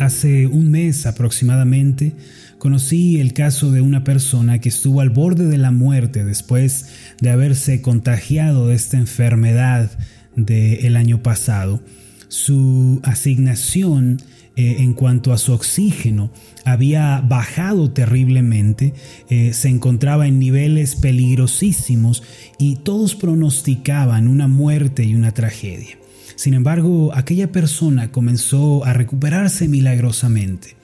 Hace un mes aproximadamente conocí el caso de una persona que estuvo al borde de la muerte después de haberse contagiado de esta enfermedad del año pasado. Su asignación eh, en cuanto a su oxígeno había bajado terriblemente, eh, se encontraba en niveles peligrosísimos y todos pronosticaban una muerte y una tragedia. Sin embargo, aquella persona comenzó a recuperarse milagrosamente.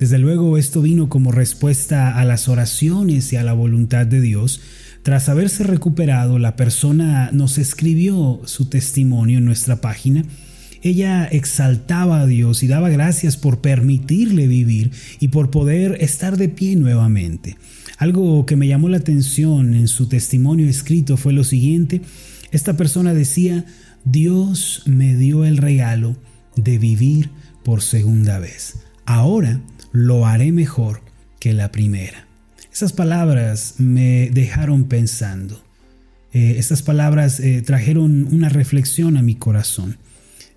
Desde luego esto vino como respuesta a las oraciones y a la voluntad de Dios. Tras haberse recuperado, la persona nos escribió su testimonio en nuestra página. Ella exaltaba a Dios y daba gracias por permitirle vivir y por poder estar de pie nuevamente. Algo que me llamó la atención en su testimonio escrito fue lo siguiente. Esta persona decía, Dios me dio el regalo de vivir por segunda vez. Ahora lo haré mejor que la primera. Esas palabras me dejaron pensando. Eh, estas palabras eh, trajeron una reflexión a mi corazón.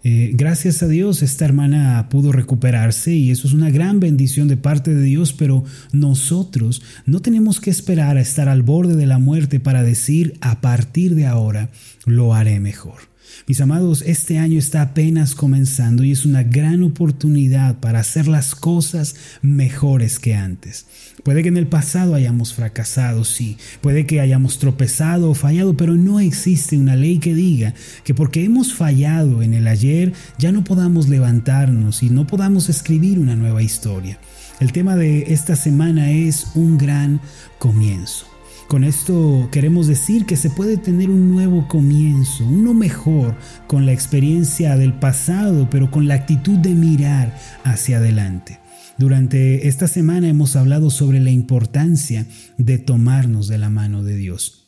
Eh, gracias a Dios esta hermana pudo recuperarse y eso es una gran bendición de parte de Dios, pero nosotros no tenemos que esperar a estar al borde de la muerte para decir a partir de ahora lo haré mejor. Mis amados, este año está apenas comenzando y es una gran oportunidad para hacer las cosas mejores que antes. Puede que en el pasado hayamos fracasado, sí, puede que hayamos tropezado o fallado, pero no existe una ley que diga que porque hemos fallado en el ayer ya no podamos levantarnos y no podamos escribir una nueva historia. El tema de esta semana es un gran comienzo. Con esto queremos decir que se puede tener un nuevo comienzo, uno mejor, con la experiencia del pasado, pero con la actitud de mirar hacia adelante. Durante esta semana hemos hablado sobre la importancia de tomarnos de la mano de Dios.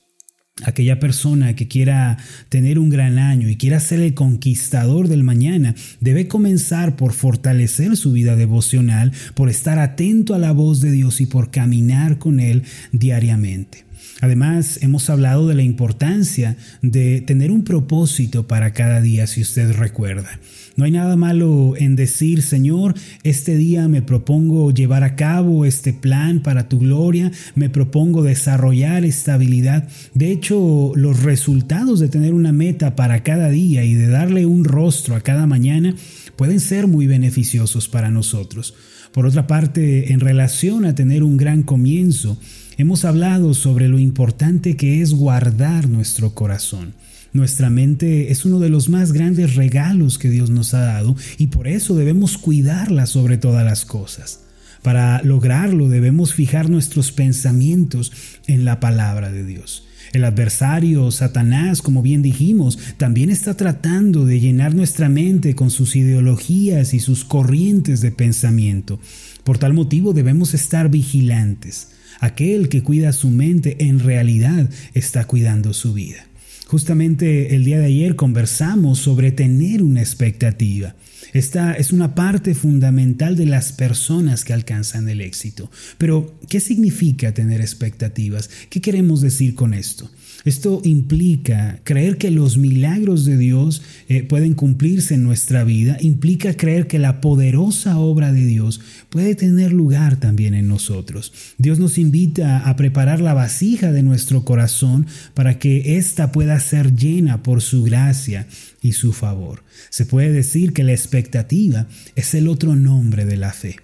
Aquella persona que quiera tener un gran año y quiera ser el conquistador del mañana debe comenzar por fortalecer su vida devocional, por estar atento a la voz de Dios y por caminar con Él diariamente. Además, hemos hablado de la importancia de tener un propósito para cada día, si usted recuerda. No hay nada malo en decir, Señor, este día me propongo llevar a cabo este plan para tu gloria, me propongo desarrollar estabilidad. De hecho, los resultados de tener una meta para cada día y de darle un rostro a cada mañana pueden ser muy beneficiosos para nosotros. Por otra parte, en relación a tener un gran comienzo, hemos hablado sobre lo importante que es guardar nuestro corazón. Nuestra mente es uno de los más grandes regalos que Dios nos ha dado y por eso debemos cuidarla sobre todas las cosas. Para lograrlo debemos fijar nuestros pensamientos en la palabra de Dios. El adversario, Satanás, como bien dijimos, también está tratando de llenar nuestra mente con sus ideologías y sus corrientes de pensamiento. Por tal motivo debemos estar vigilantes. Aquel que cuida su mente en realidad está cuidando su vida. Justamente el día de ayer conversamos sobre tener una expectativa. Esta es una parte fundamental de las personas que alcanzan el éxito. Pero, ¿qué significa tener expectativas? ¿Qué queremos decir con esto? Esto implica creer que los milagros de Dios eh, pueden cumplirse en nuestra vida, implica creer que la poderosa obra de Dios puede tener lugar también en nosotros. Dios nos invita a preparar la vasija de nuestro corazón para que ésta pueda ser llena por su gracia y su favor. Se puede decir que la expectativa es el otro nombre de la fe.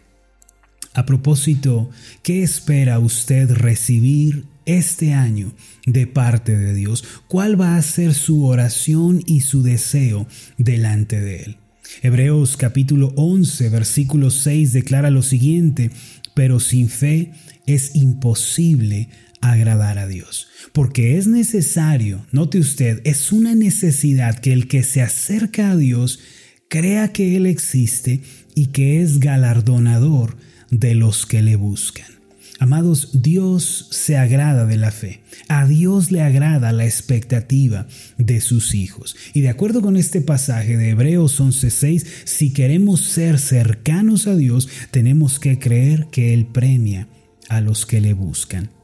A propósito, ¿qué espera usted recibir este año de parte de Dios? ¿Cuál va a ser su oración y su deseo delante de Él? Hebreos capítulo 11, versículo 6 declara lo siguiente, pero sin fe es imposible agradar a Dios, porque es necesario, note usted, es una necesidad que el que se acerca a Dios crea que Él existe y que es galardonador de los que le buscan. Amados, Dios se agrada de la fe. A Dios le agrada la expectativa de sus hijos. Y de acuerdo con este pasaje de Hebreos 11:6, si queremos ser cercanos a Dios, tenemos que creer que Él premia a los que le buscan.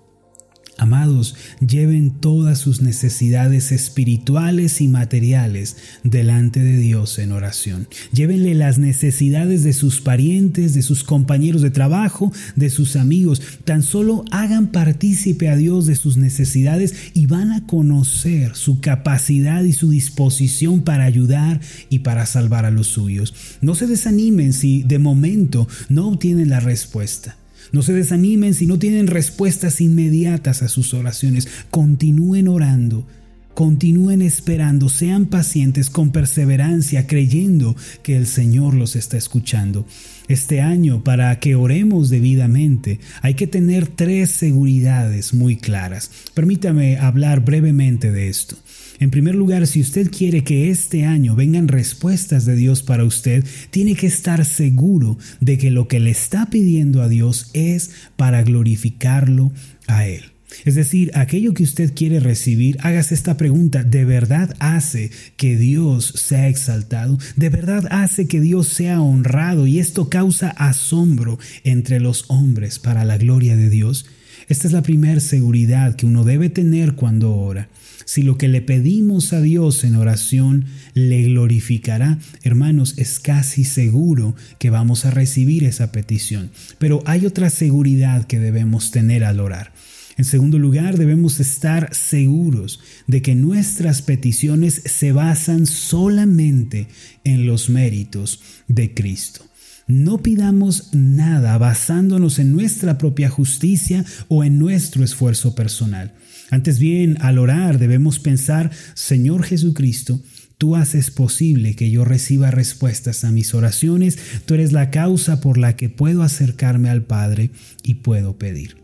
Amados, lleven todas sus necesidades espirituales y materiales delante de Dios en oración. Llévenle las necesidades de sus parientes, de sus compañeros de trabajo, de sus amigos. Tan solo hagan partícipe a Dios de sus necesidades y van a conocer su capacidad y su disposición para ayudar y para salvar a los suyos. No se desanimen si de momento no obtienen la respuesta. No se desanimen si no tienen respuestas inmediatas a sus oraciones. Continúen orando. Continúen esperando, sean pacientes con perseverancia, creyendo que el Señor los está escuchando. Este año, para que oremos debidamente, hay que tener tres seguridades muy claras. Permítame hablar brevemente de esto. En primer lugar, si usted quiere que este año vengan respuestas de Dios para usted, tiene que estar seguro de que lo que le está pidiendo a Dios es para glorificarlo a Él. Es decir, aquello que usted quiere recibir, hágase esta pregunta, ¿de verdad hace que Dios sea exaltado? ¿De verdad hace que Dios sea honrado? Y esto causa asombro entre los hombres para la gloria de Dios. Esta es la primera seguridad que uno debe tener cuando ora. Si lo que le pedimos a Dios en oración le glorificará, hermanos, es casi seguro que vamos a recibir esa petición. Pero hay otra seguridad que debemos tener al orar. En segundo lugar, debemos estar seguros de que nuestras peticiones se basan solamente en los méritos de Cristo. No pidamos nada basándonos en nuestra propia justicia o en nuestro esfuerzo personal. Antes bien, al orar debemos pensar, Señor Jesucristo, Tú haces posible que yo reciba respuestas a mis oraciones, tú eres la causa por la que puedo acercarme al Padre y puedo pedir.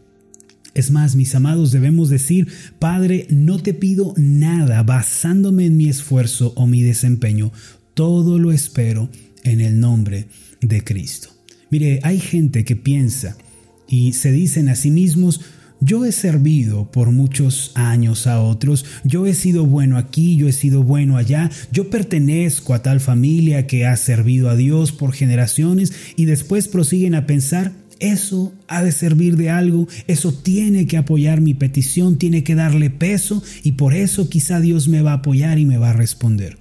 Es más, mis amados, debemos decir, Padre, no te pido nada basándome en mi esfuerzo o mi desempeño, todo lo espero en el nombre de Cristo. Mire, hay gente que piensa y se dicen a sí mismos, yo he servido por muchos años a otros, yo he sido bueno aquí, yo he sido bueno allá, yo pertenezco a tal familia que ha servido a Dios por generaciones y después prosiguen a pensar, eso ha de servir de algo, eso tiene que apoyar mi petición, tiene que darle peso y por eso quizá Dios me va a apoyar y me va a responder.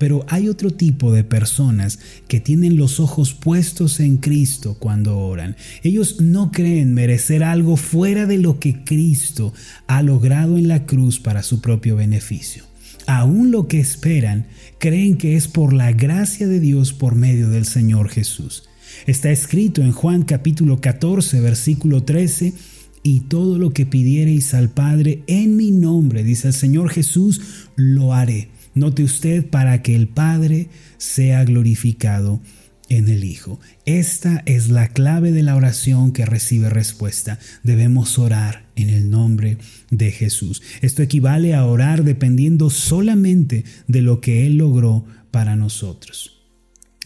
Pero hay otro tipo de personas que tienen los ojos puestos en Cristo cuando oran. Ellos no creen merecer algo fuera de lo que Cristo ha logrado en la cruz para su propio beneficio. Aún lo que esperan creen que es por la gracia de Dios por medio del Señor Jesús. Está escrito en Juan capítulo 14, versículo 13, y todo lo que pidiereis al Padre en mi nombre, dice el Señor Jesús, lo haré Note usted para que el Padre sea glorificado en el Hijo. Esta es la clave de la oración que recibe respuesta. Debemos orar en el nombre de Jesús. Esto equivale a orar dependiendo solamente de lo que Él logró para nosotros.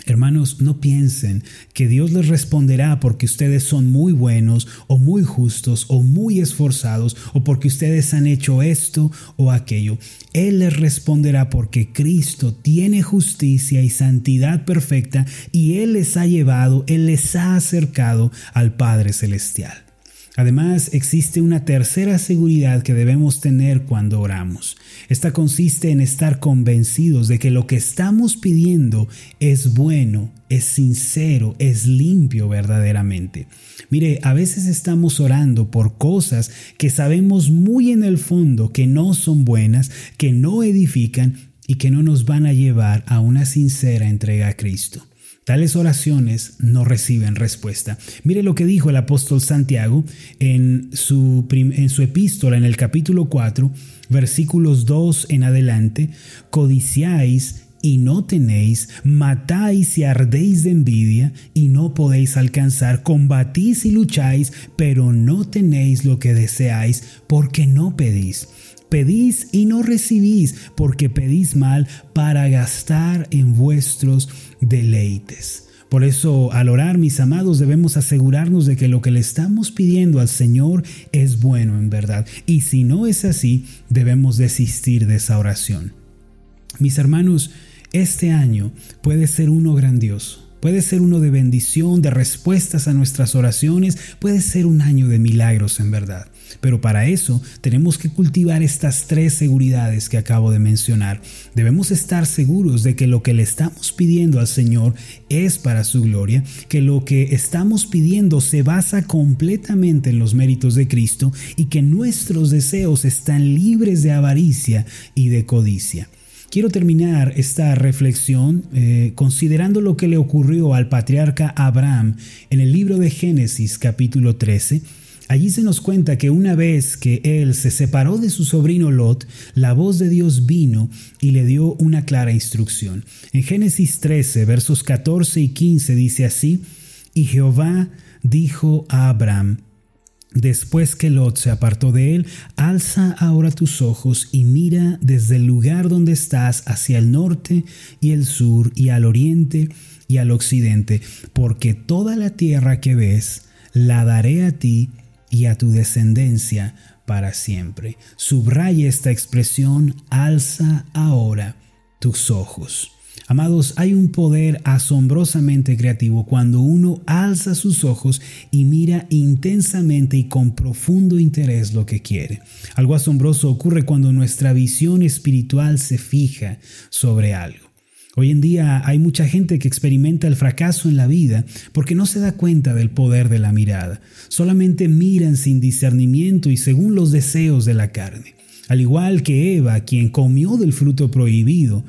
Hermanos, no piensen que Dios les responderá porque ustedes son muy buenos o muy justos o muy esforzados o porque ustedes han hecho esto o aquello. Él les responderá porque Cristo tiene justicia y santidad perfecta y Él les ha llevado, Él les ha acercado al Padre Celestial. Además, existe una tercera seguridad que debemos tener cuando oramos. Esta consiste en estar convencidos de que lo que estamos pidiendo es bueno, es sincero, es limpio verdaderamente. Mire, a veces estamos orando por cosas que sabemos muy en el fondo que no son buenas, que no edifican y que no nos van a llevar a una sincera entrega a Cristo. Tales oraciones no reciben respuesta. Mire lo que dijo el apóstol Santiago en su, epístola en el capítulo 4, versículos 2 en adelante. Codiciáis y no tenéis, matáis y ardéis de envidia y no podéis alcanzar, combatís y lucháis, pero no tenéis lo que deseáis porque no pedís. Pedís y no recibís, porque pedís mal para gastar en vuestros deleites. Por eso, al orar, mis amados, debemos asegurarnos de que lo que le estamos pidiendo al Señor es bueno en verdad. Y si no es así, debemos desistir de esa oración. Mis hermanos, este año puede ser uno grandioso puede ser uno de bendición, de respuestas a nuestras oraciones, puede ser un año de milagros en verdad. Pero para eso tenemos que cultivar estas tres seguridades que acabo de mencionar. Debemos estar seguros de que lo que le estamos pidiendo al Señor es para su gloria, que lo que estamos pidiendo se basa completamente en los méritos de Cristo y que nuestros deseos están libres de avaricia y de codicia. Quiero terminar esta reflexión eh, considerando lo que le ocurrió al patriarca Abraham en el libro de Génesis capítulo 13 Allí se nos cuenta que una vez que él se separó de su sobrino Lot, la voz de Dios vino y le dio una clara instrucción. En Génesis 13, versos 14 y 15 dice así, y Jehová dijo a Abraham, Después que Lot se apartó de él, alza ahora tus ojos y mira desde el lugar donde estás hacia el norte y el sur y al oriente y al occidente, porque toda la tierra que ves la daré a ti y a tu descendencia para siempre. Subraya esta expresión, alza ahora tus ojos. Amados, hay un poder asombrosamente creativo cuando uno alza sus ojos y mira intensamente y con profundo interés lo que quiere. Algo asombroso ocurre cuando nuestra visión espiritual se fija sobre algo. Hoy en día hay mucha gente que experimenta el fracaso en la vida porque no se da cuenta del poder de la mirada. Solamente miran sin discernimiento y según los deseos de la carne. Al igual que Eva, quien comió del fruto prohibido,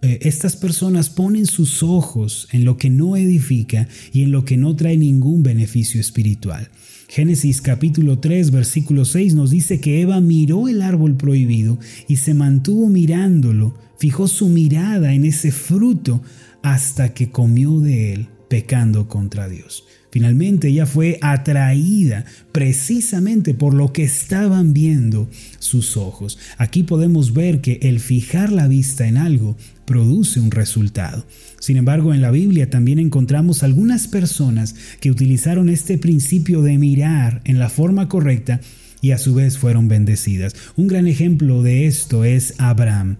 eh, estas personas ponen sus ojos en lo que no edifica y en lo que no trae ningún beneficio espiritual. Génesis capítulo 3 versículo 6 nos dice que Eva miró el árbol prohibido y se mantuvo mirándolo, fijó su mirada en ese fruto hasta que comió de él, pecando contra Dios. Finalmente ella fue atraída precisamente por lo que estaban viendo sus ojos. Aquí podemos ver que el fijar la vista en algo produce un resultado. Sin embargo, en la Biblia también encontramos algunas personas que utilizaron este principio de mirar en la forma correcta y a su vez fueron bendecidas. Un gran ejemplo de esto es Abraham.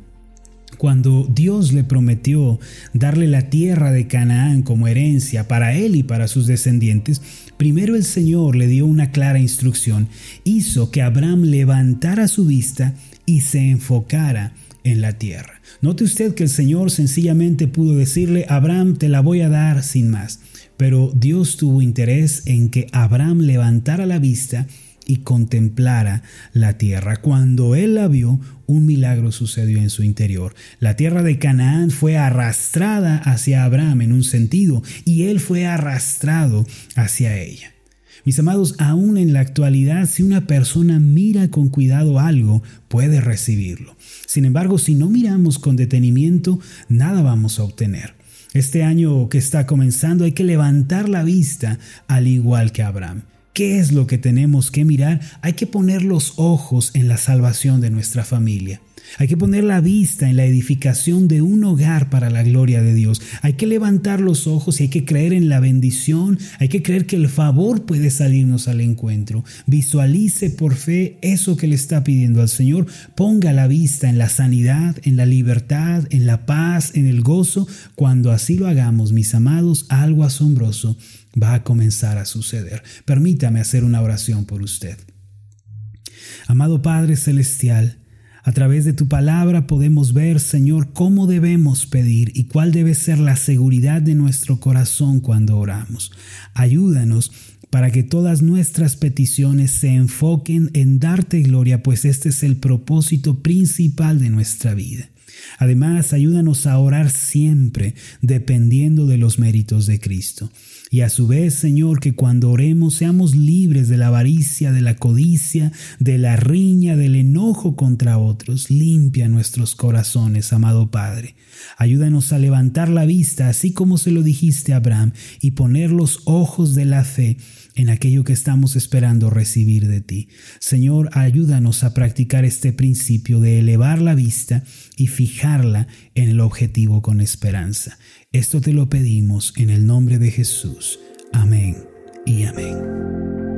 Cuando Dios le prometió darle la tierra de Canaán como herencia para él y para sus descendientes, primero el Señor le dio una clara instrucción. Hizo que Abraham levantara su vista y se enfocara en la tierra. Note usted que el Señor sencillamente pudo decirle, Abraham, te la voy a dar sin más. Pero Dios tuvo interés en que Abraham levantara la vista y contemplara la tierra. Cuando él la vio, un milagro sucedió en su interior. La tierra de Canaán fue arrastrada hacia Abraham en un sentido y él fue arrastrado hacia ella. Mis amados, aún en la actualidad, si una persona mira con cuidado algo, puede recibirlo. Sin embargo, si no miramos con detenimiento, nada vamos a obtener. Este año que está comenzando hay que levantar la vista al igual que Abraham. ¿Qué es lo que tenemos que mirar? Hay que poner los ojos en la salvación de nuestra familia. Hay que poner la vista en la edificación de un hogar para la gloria de Dios. Hay que levantar los ojos y hay que creer en la bendición. Hay que creer que el favor puede salirnos al encuentro. Visualice por fe eso que le está pidiendo al Señor. Ponga la vista en la sanidad, en la libertad, en la paz, en el gozo. Cuando así lo hagamos, mis amados, algo asombroso va a comenzar a suceder. Permítame hacer una oración por usted. Amado Padre Celestial, a través de tu palabra podemos ver, Señor, cómo debemos pedir y cuál debe ser la seguridad de nuestro corazón cuando oramos. Ayúdanos para que todas nuestras peticiones se enfoquen en darte gloria, pues este es el propósito principal de nuestra vida. Además, ayúdanos a orar siempre dependiendo de los méritos de Cristo. Y a su vez, Señor, que cuando oremos seamos libres de la avaricia, de la codicia, de la riña, del enojo contra otros. Limpia nuestros corazones, amado Padre. Ayúdanos a levantar la vista, así como se lo dijiste Abraham, y poner los ojos de la fe en aquello que estamos esperando recibir de ti. Señor, ayúdanos a practicar este principio de elevar la vista y fijarla en el objetivo con esperanza. Esto te lo pedimos en el nombre de Jesús. Amén y amén.